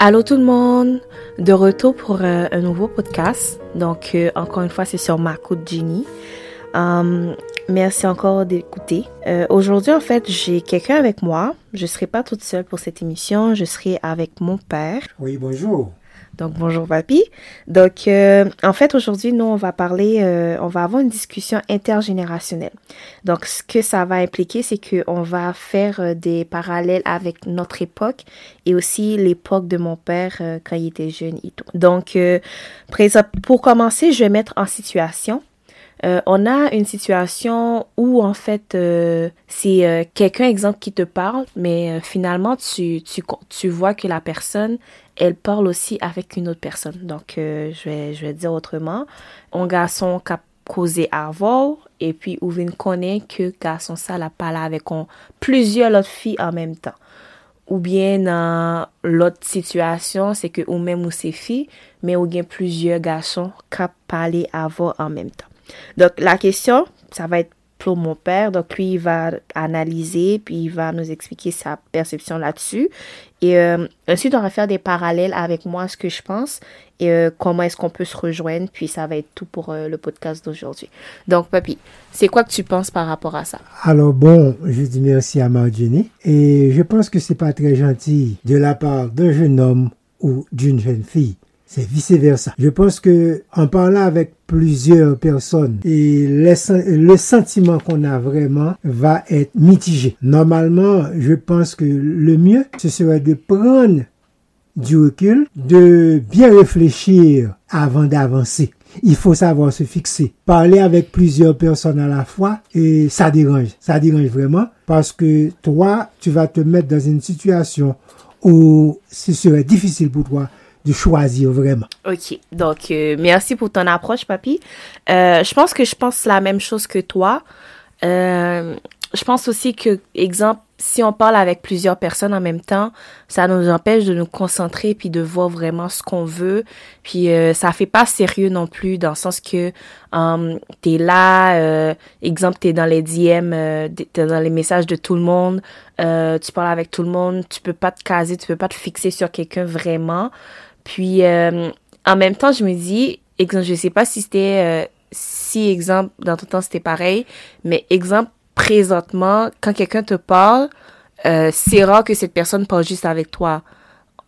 Allô tout le monde, de retour pour euh, un nouveau podcast. Donc euh, encore une fois, c'est sur ma de Ginny. Um, merci encore d'écouter. Euh, Aujourd'hui, en fait, j'ai quelqu'un avec moi. Je serai pas toute seule pour cette émission. Je serai avec mon père. Oui, bonjour. Donc bonjour papy. Donc euh, en fait aujourd'hui nous on va parler, euh, on va avoir une discussion intergénérationnelle. Donc ce que ça va impliquer c'est que on va faire euh, des parallèles avec notre époque et aussi l'époque de mon père quand il était jeune et tout. Donc pour commencer je vais mettre en situation on a une situation où en fait c'est quelqu'un exemple qui te parle, mais finalement tu, tu, tu vois que la personne elle parle aussi avec une autre personne. Donc je vais je vais dire autrement, un garçon qui a causé avant et puis ou connaît que garçon ça la parlé avec plusieurs autres filles en même temps. Ou bien dans l'autre situation, c'est que ou même ou c'est filles, mais ou bien plusieurs garçons qui parlé avant en même temps. Donc, la question, ça va être pour mon père. Donc, lui, il va analyser, puis il va nous expliquer sa perception là-dessus. Et euh, ensuite, on va faire des parallèles avec moi, ce que je pense, et euh, comment est-ce qu'on peut se rejoindre. Puis, ça va être tout pour euh, le podcast d'aujourd'hui. Donc, Papi, c'est quoi que tu penses par rapport à ça? Alors, bon, je dis merci à Marjorie. Et je pense que c'est pas très gentil de la part d'un jeune homme ou d'une jeune fille c'est vice-versa. Je pense que en parlant avec plusieurs personnes et le sentiment qu'on a vraiment va être mitigé. Normalement, je pense que le mieux, ce serait de prendre du recul, de bien réfléchir avant d'avancer. Il faut savoir se fixer. Parler avec plusieurs personnes à la fois, et ça dérange. Ça dérange vraiment parce que toi, tu vas te mettre dans une situation où ce serait difficile pour toi de choisir vraiment. Ok, donc euh, merci pour ton approche, papy. Euh, je pense que je pense la même chose que toi. Euh, je pense aussi que, exemple, si on parle avec plusieurs personnes en même temps, ça nous empêche de nous concentrer puis de voir vraiment ce qu'on veut. Puis euh, ça fait pas sérieux non plus dans le sens que um, t'es là, euh, exemple t'es dans les DM, euh, t'es dans les messages de tout le monde, tu parles avec tout le monde, tu peux pas te caser, tu peux pas te fixer sur quelqu'un vraiment. Puis, euh, en même temps, je me dis, exemple, je sais pas si c'était, euh, si exemple, dans tout temps c'était pareil, mais exemple, présentement, quand quelqu'un te parle, euh, c'est rare que cette personne parle juste avec toi.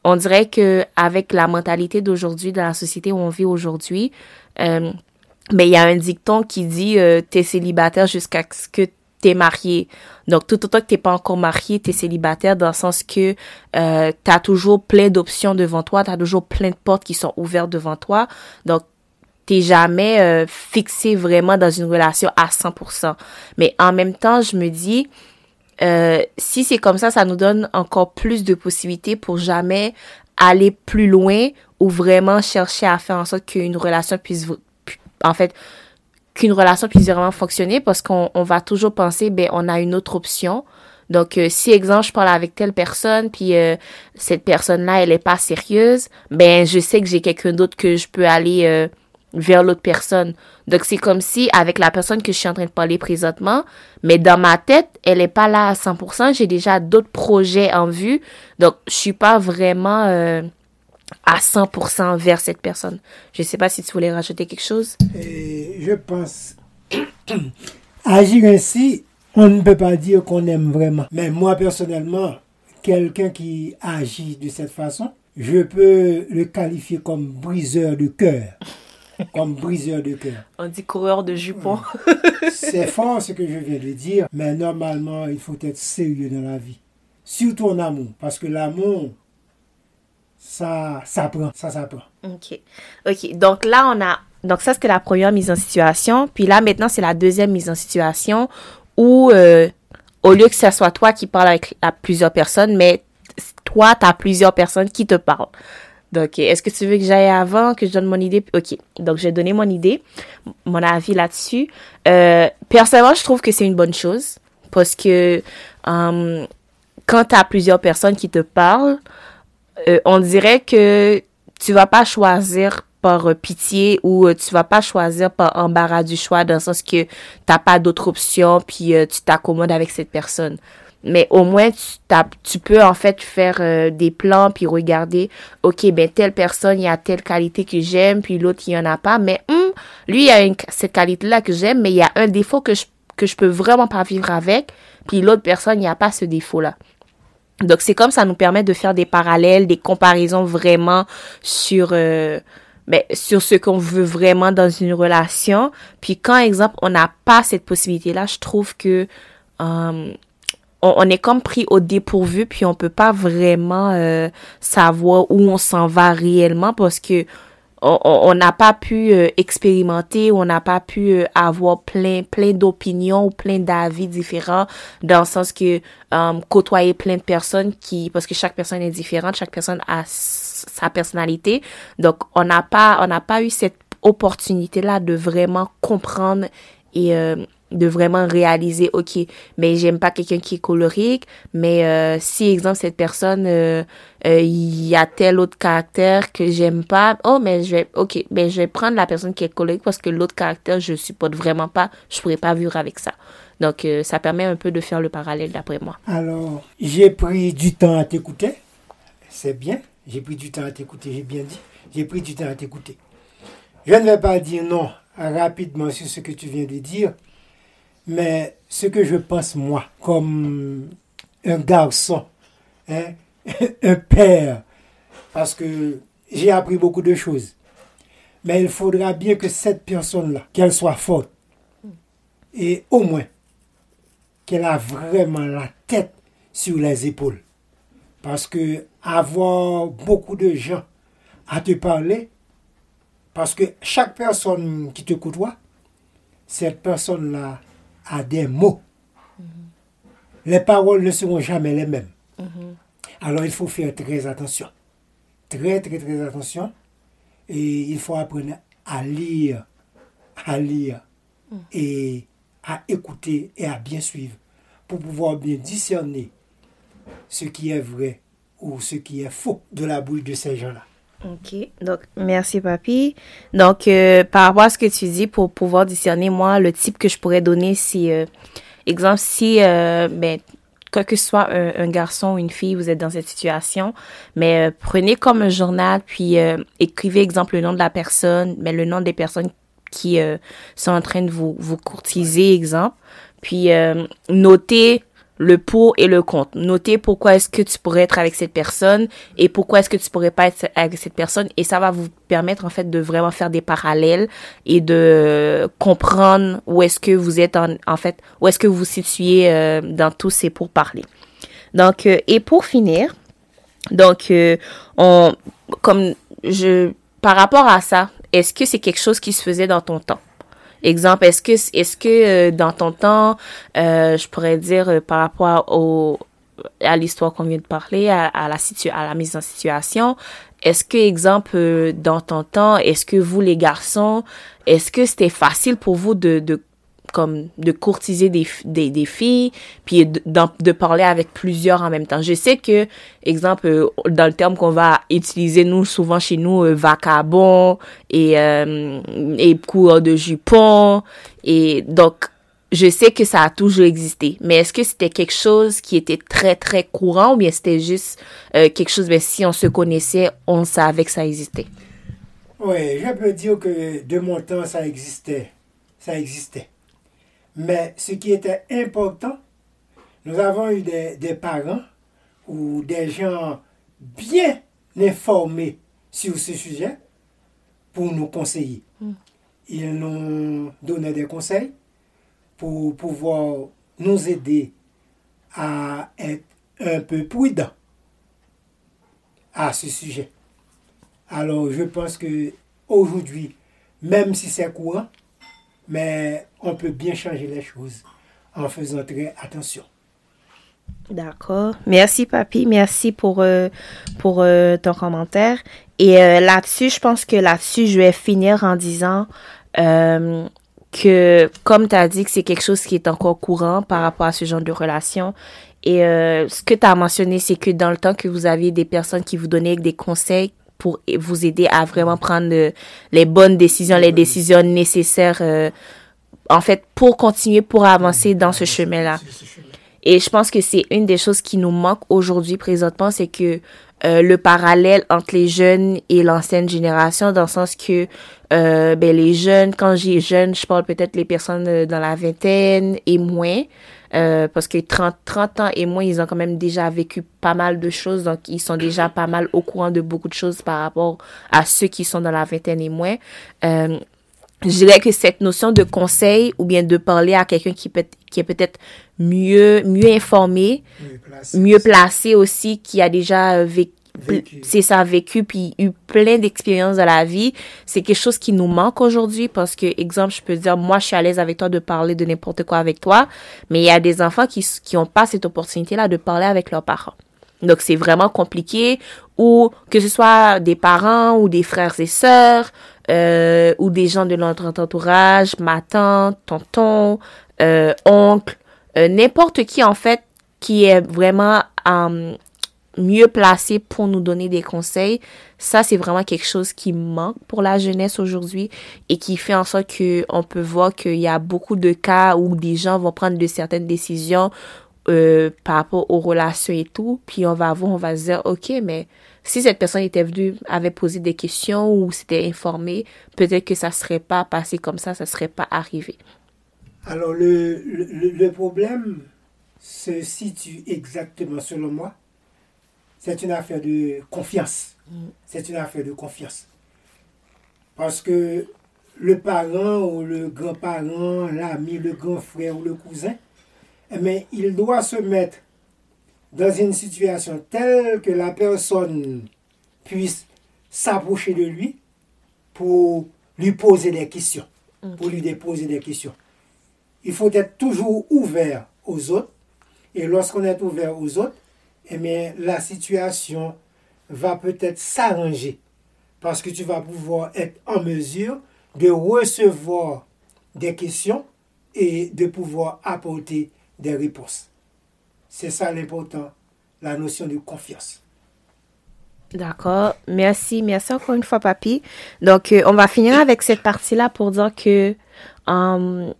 On dirait que avec la mentalité d'aujourd'hui, dans la société où on vit aujourd'hui, mais il y a un dicton qui dit t'es célibataire jusqu'à ce que t'es marié. Donc, tout autant que t'es pas encore marié, t'es célibataire dans le sens que euh, t'as toujours plein d'options devant toi, t'as toujours plein de portes qui sont ouvertes devant toi. Donc, t'es jamais euh, fixé vraiment dans une relation à 100%. Mais en même temps, je me dis, euh, si c'est comme ça, ça nous donne encore plus de possibilités pour jamais aller plus loin ou vraiment chercher à faire en sorte qu'une relation puisse, en fait, qu'une relation puisse vraiment fonctionner parce qu'on on va toujours penser, ben, on a une autre option. Donc, euh, si, exemple, je parle avec telle personne, puis euh, cette personne-là, elle est pas sérieuse, ben, je sais que j'ai quelqu'un d'autre que je peux aller euh, vers l'autre personne. Donc, c'est comme si, avec la personne que je suis en train de parler présentement, mais dans ma tête, elle est pas là à 100%, j'ai déjà d'autres projets en vue. Donc, je suis pas vraiment à 100% vers cette personne. Je sais pas si tu voulais rajouter quelque chose. Je pense, agir ainsi, on ne peut pas dire qu'on aime vraiment. Mais moi, personnellement, quelqu'un qui agit de cette façon, je peux le qualifier comme briseur de cœur. Comme briseur de cœur. On dit coureur de jupons. C'est fort ce que je viens de dire, mais normalement, il faut être sérieux dans la vie. Surtout en amour. Parce que l'amour, ça s'apprend, ça s'apprend. OK. OK. Donc là, on a. Donc ça, c'était la première mise en situation. Puis là, maintenant, c'est la deuxième mise en situation où, euh, au lieu que ce soit toi qui parles avec plusieurs personnes, mais toi, tu as plusieurs personnes qui te parlent. Donc, est-ce que tu veux que j'aille avant, que je donne mon idée? OK. Donc, j'ai donné mon idée, mon avis là-dessus. Euh, personnellement, je trouve que c'est une bonne chose parce que euh, quand tu as plusieurs personnes qui te parlent, euh, on dirait que tu vas pas choisir par euh, pitié ou euh, tu vas pas choisir par embarras du choix dans le sens que t'as pas d'autre option puis tu t'accommodes avec cette personne. mais au moins tu, tu peux en fait faire euh, des plans puis regarder ok ben telle personne il y a telle qualité que j'aime puis l'autre il y en a pas mais hum, lui il y a cette qualité là que j'aime mais il y a un défaut que je que je peux vraiment pas vivre avec puis l'autre personne il n'y a pas ce défaut là donc c'est comme ça nous permet de faire des parallèles des comparaisons vraiment sur euh, ben, sur ce qu'on veut vraiment dans une relation puis quand exemple on n'a pas cette possibilité là je trouve que euh, on, est comme pris au dépourvu puis on peut pas vraiment euh, savoir où on s'en va réellement parce que on n'a pas pu euh, expérimenter, on n'a pas pu euh, avoir plein plein d'opinions ou plein d'avis différents dans le sens que côtoyer plein de personnes qui parce que chaque personne est différente, chaque personne a sa personnalité. Donc on n'a pas on n'a pas eu cette opportunité là de vraiment comprendre et de vraiment réaliser ok mais j'aime pas quelqu'un qui est colorique mais euh, si exemple cette personne euh, euh, il y a tel autre caractère que j'aime pas oh mais je vais ok je vais prendre la personne qui est colorique parce que l'autre caractère je supporte vraiment pas je pourrais pas vivre avec ça. Donc ça permet un peu de faire le parallèle d'après moi. Alors j'ai pris du temps à t'écouter. C'est bien. J'ai pris du temps à t'écouter j'ai bien dit. J'ai pris du temps à t'écouter. Je ne vais pas dire non rapidement sur ce que tu viens de dire mais ce que je pense, moi, comme un garçon, hein, un père, parce que j'ai appris beaucoup de choses. Mais il faudra bien que cette personne-là, qu'elle soit forte, et au moins qu'elle a vraiment la tête sur les épaules. Parce que avoir beaucoup de gens à te parler, parce que chaque personne qui te côtoie, cette personne-là à des mots. Les paroles ne seront jamais les mêmes. Alors il faut faire très attention. Très, très, très attention. Et il faut apprendre à lire, à lire et à écouter et à bien suivre pour pouvoir bien discerner ce qui est vrai ou ce qui est faux de la bouche de ces gens-là. Ok, donc merci papy. Donc euh, par rapport à ce que tu dis, pour pouvoir discerner, moi, le type que je pourrais donner, c'est, euh, exemple, si, euh, ben, quoi que ce soit un, garçon ou une fille, vous êtes dans cette situation, mais prenez comme un journal, puis écrivez, exemple, le nom de la personne, mais le nom des personnes qui sont en train de vous, vous courtiser, exemple, puis notez le pour et le contre. Notez pourquoi est-ce que tu pourrais être avec cette personne et pourquoi est-ce que tu pourrais pas être avec cette personne et ça va vous permettre en fait de vraiment faire des parallèles et de comprendre où est-ce que vous êtes en, en fait où est-ce que vous vous situez euh, dans tous ces pourparlers. Donc euh, et pour finir, donc euh, on comme je par rapport à ça, est-ce que c'est quelque chose qui se faisait dans ton temps? Exemple, est-ce que est-ce que euh, dans ton temps, euh, je pourrais dire euh, par rapport au à l'histoire qu'on vient de parler, à, la situ à la mise en situation, est-ce que exemple dans ton temps, est-ce que vous les garçons, est-ce que c'était facile pour vous de, de comme de courtiser des, des, filles, puis de, parler avec plusieurs en même temps. Je sais que, exemple, euh, dans le terme qu'on va utiliser, nous, souvent chez nous, euh, vacabon et, euh, et coureur de jupon. Et donc, je sais que ça a toujours existé. Mais est-ce que c'était quelque chose qui était très, très courant ou bien c'était juste euh, quelque chose, ben, si on se connaissait, on savait que ça existait? Oui, je peux dire que de mon temps, ça existait. Ça existait. Mais ce qui était important, nous avons eu des, parents ou des gens bien informés sur ce sujet pour nous conseiller. Hmm. Ils nous donnaient des conseils pour pouvoir nous aider à être un peu prudents à ce sujet. Alors je pense que aujourd'hui, même si c'est courant, mais on peut bien changer les choses en faisant très attention. D'accord. Merci, papy. Merci pour, euh, pour euh, ton commentaire. Et euh, là-dessus, je pense que là-dessus, je vais finir en disant que, comme tu as dit, que c'est quelque chose qui est encore courant par rapport à ce genre de relation. Et ce que tu as mentionné, c'est que dans le temps que vous aviez des personnes qui vous donnaient des conseils pour vous aider à vraiment prendre les bonnes décisions, les décisions nécessaires, euh, en fait, pour continuer, pour avancer dans ce chemin-là. Et je pense que c'est une des choses qui nous manque aujourd'hui présentement, c'est que euh, le parallèle entre les jeunes et l'ancienne génération, dans le sens que euh, ben, les jeunes, quand j'ai jeune, je parle peut-être les personnes euh, dans la vingtaine et moins, euh, parce que 30, 30 ans et moins, ils ont quand même déjà vécu pas mal de choses, donc ils sont déjà pas mal au courant de beaucoup de choses par rapport à ceux qui sont dans la vingtaine et moins. Je dirais que cette notion de conseil ou bien de parler à quelqu'un qui peut qui est peut-être mieux mieux informé, Mieux placé. mieux placé aussi, qui a déjà vécu c'est ça vécu puis eu plein d'expériences dans la vie c'est quelque chose qui nous manque aujourd'hui parce que exemple je peux dire moi je suis à l'aise avec toi de parler de n'importe quoi avec toi mais il y a des enfants qui qui ont pas cette opportunité là de parler avec leurs parents donc c'est vraiment compliqué ou que ce soit des parents ou des frères et sœurs euh, ou des gens de notre entourage, ma tante, tonton, euh, oncle, euh, n'importe qui en fait qui est vraiment mieux placé pour nous donner des conseils. Ça, c'est vraiment quelque chose qui manque pour la jeunesse aujourd'hui et qui fait en sorte que on peut voir qu'il y a beaucoup de cas où des gens vont prendre de certaines décisions euh, par rapport aux relations et tout. Puis on va voir, on va se dire, OK, mais si cette personne était venue, avait posé des questions ou s'était informée, peut-être que ça serait pas passé comme ça, ça serait pas arrivé. Alors, le, le, le problème se situe exactement, selon moi, c'est une affaire de confiance. C'est une affaire de confiance. Parce que le parent ou le grand-parent, l'ami, le grand frère ou le cousin, bien, il doit se mettre dans une situation telle que la personne puisse s'approcher de lui pour lui poser des questions, pour lui déposer des questions. Il faut être toujours ouvert aux autres. Et lorsqu'on est ouvert aux autres, eh bien, la situation va peut-être s'arranger. Parce que tu vas pouvoir être en mesure de recevoir des questions et de pouvoir apporter des réponses. C'est ça l'important, la notion de confiance. D'accord. Merci. Merci encore une fois, papy. Donc, euh, on va finir avec cette partie-là pour dire que euh,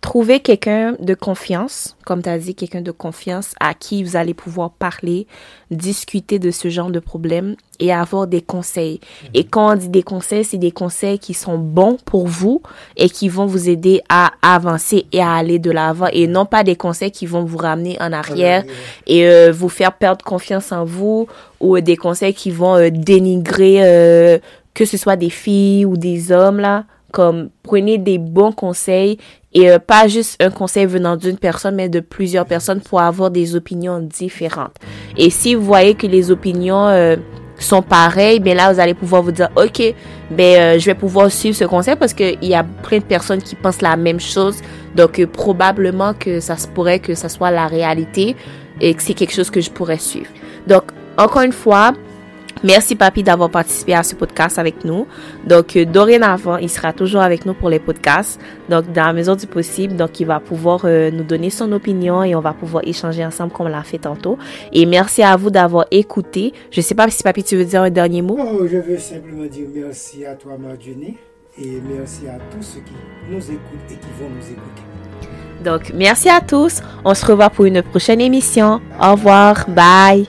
trouver quelqu'un de confiance, comme tu as dit, quelqu'un de confiance à qui vous allez pouvoir parler, discuter de ce genre de problème et avoir des conseils. Et quand on dit des conseils, c'est des conseils qui sont bons pour vous et qui vont vous aider à avancer et à aller de l'avant et non pas des conseils qui vont vous ramener en arrière arrière. et euh, vous faire perdre confiance en vous ou euh, des conseils qui vont euh, dénigrer euh, que ce soit des filles ou des hommes là comme prenez des bons conseils et euh, pas juste un conseil venant d'une personne mais de plusieurs personnes pour avoir des opinions différentes et si vous voyez que les opinions euh, sont pareilles ben là vous allez pouvoir vous dire ok ben euh, je vais pouvoir suivre ce conseil parce que il y a plein de personnes qui pensent la même chose donc euh, probablement que ça se pourrait que ça soit la réalité et que c'est quelque chose que je pourrais suivre. Donc, encore une fois, merci Papy d'avoir participé à ce podcast avec nous. Donc, euh, dorénavant, il sera toujours avec nous pour les podcasts. Donc, dans la mesure du possible, donc il va pouvoir euh, nous donner son opinion et on va pouvoir échanger ensemble comme on l'a fait tantôt. Et merci à vous d'avoir écouté. Je sais pas si Papy, tu veux dire un dernier mot? Oh, je veux simplement dire merci à toi, Marjorie, et merci à tous ceux qui nous écoutent et qui vont nous écouter. Donc, merci à tous. On se revoit pour une prochaine émission. Au revoir. Bye.